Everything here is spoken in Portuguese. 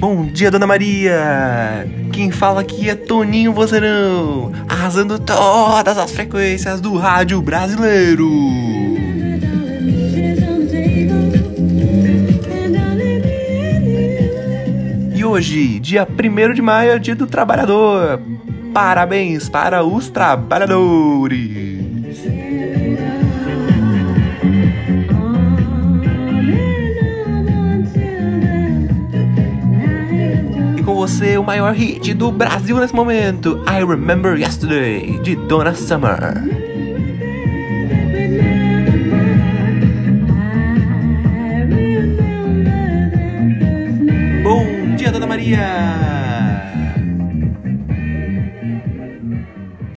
Bom dia, Dona Maria! Quem fala aqui é Toninho Vozerão, arrasando todas as frequências do rádio brasileiro! E hoje, dia 1 de maio, é dia do trabalhador! Parabéns para os trabalhadores! Você o maior hit do Brasil nesse momento, I Remember Yesterday, de Donna Summer. Bom dia, Dona Maria!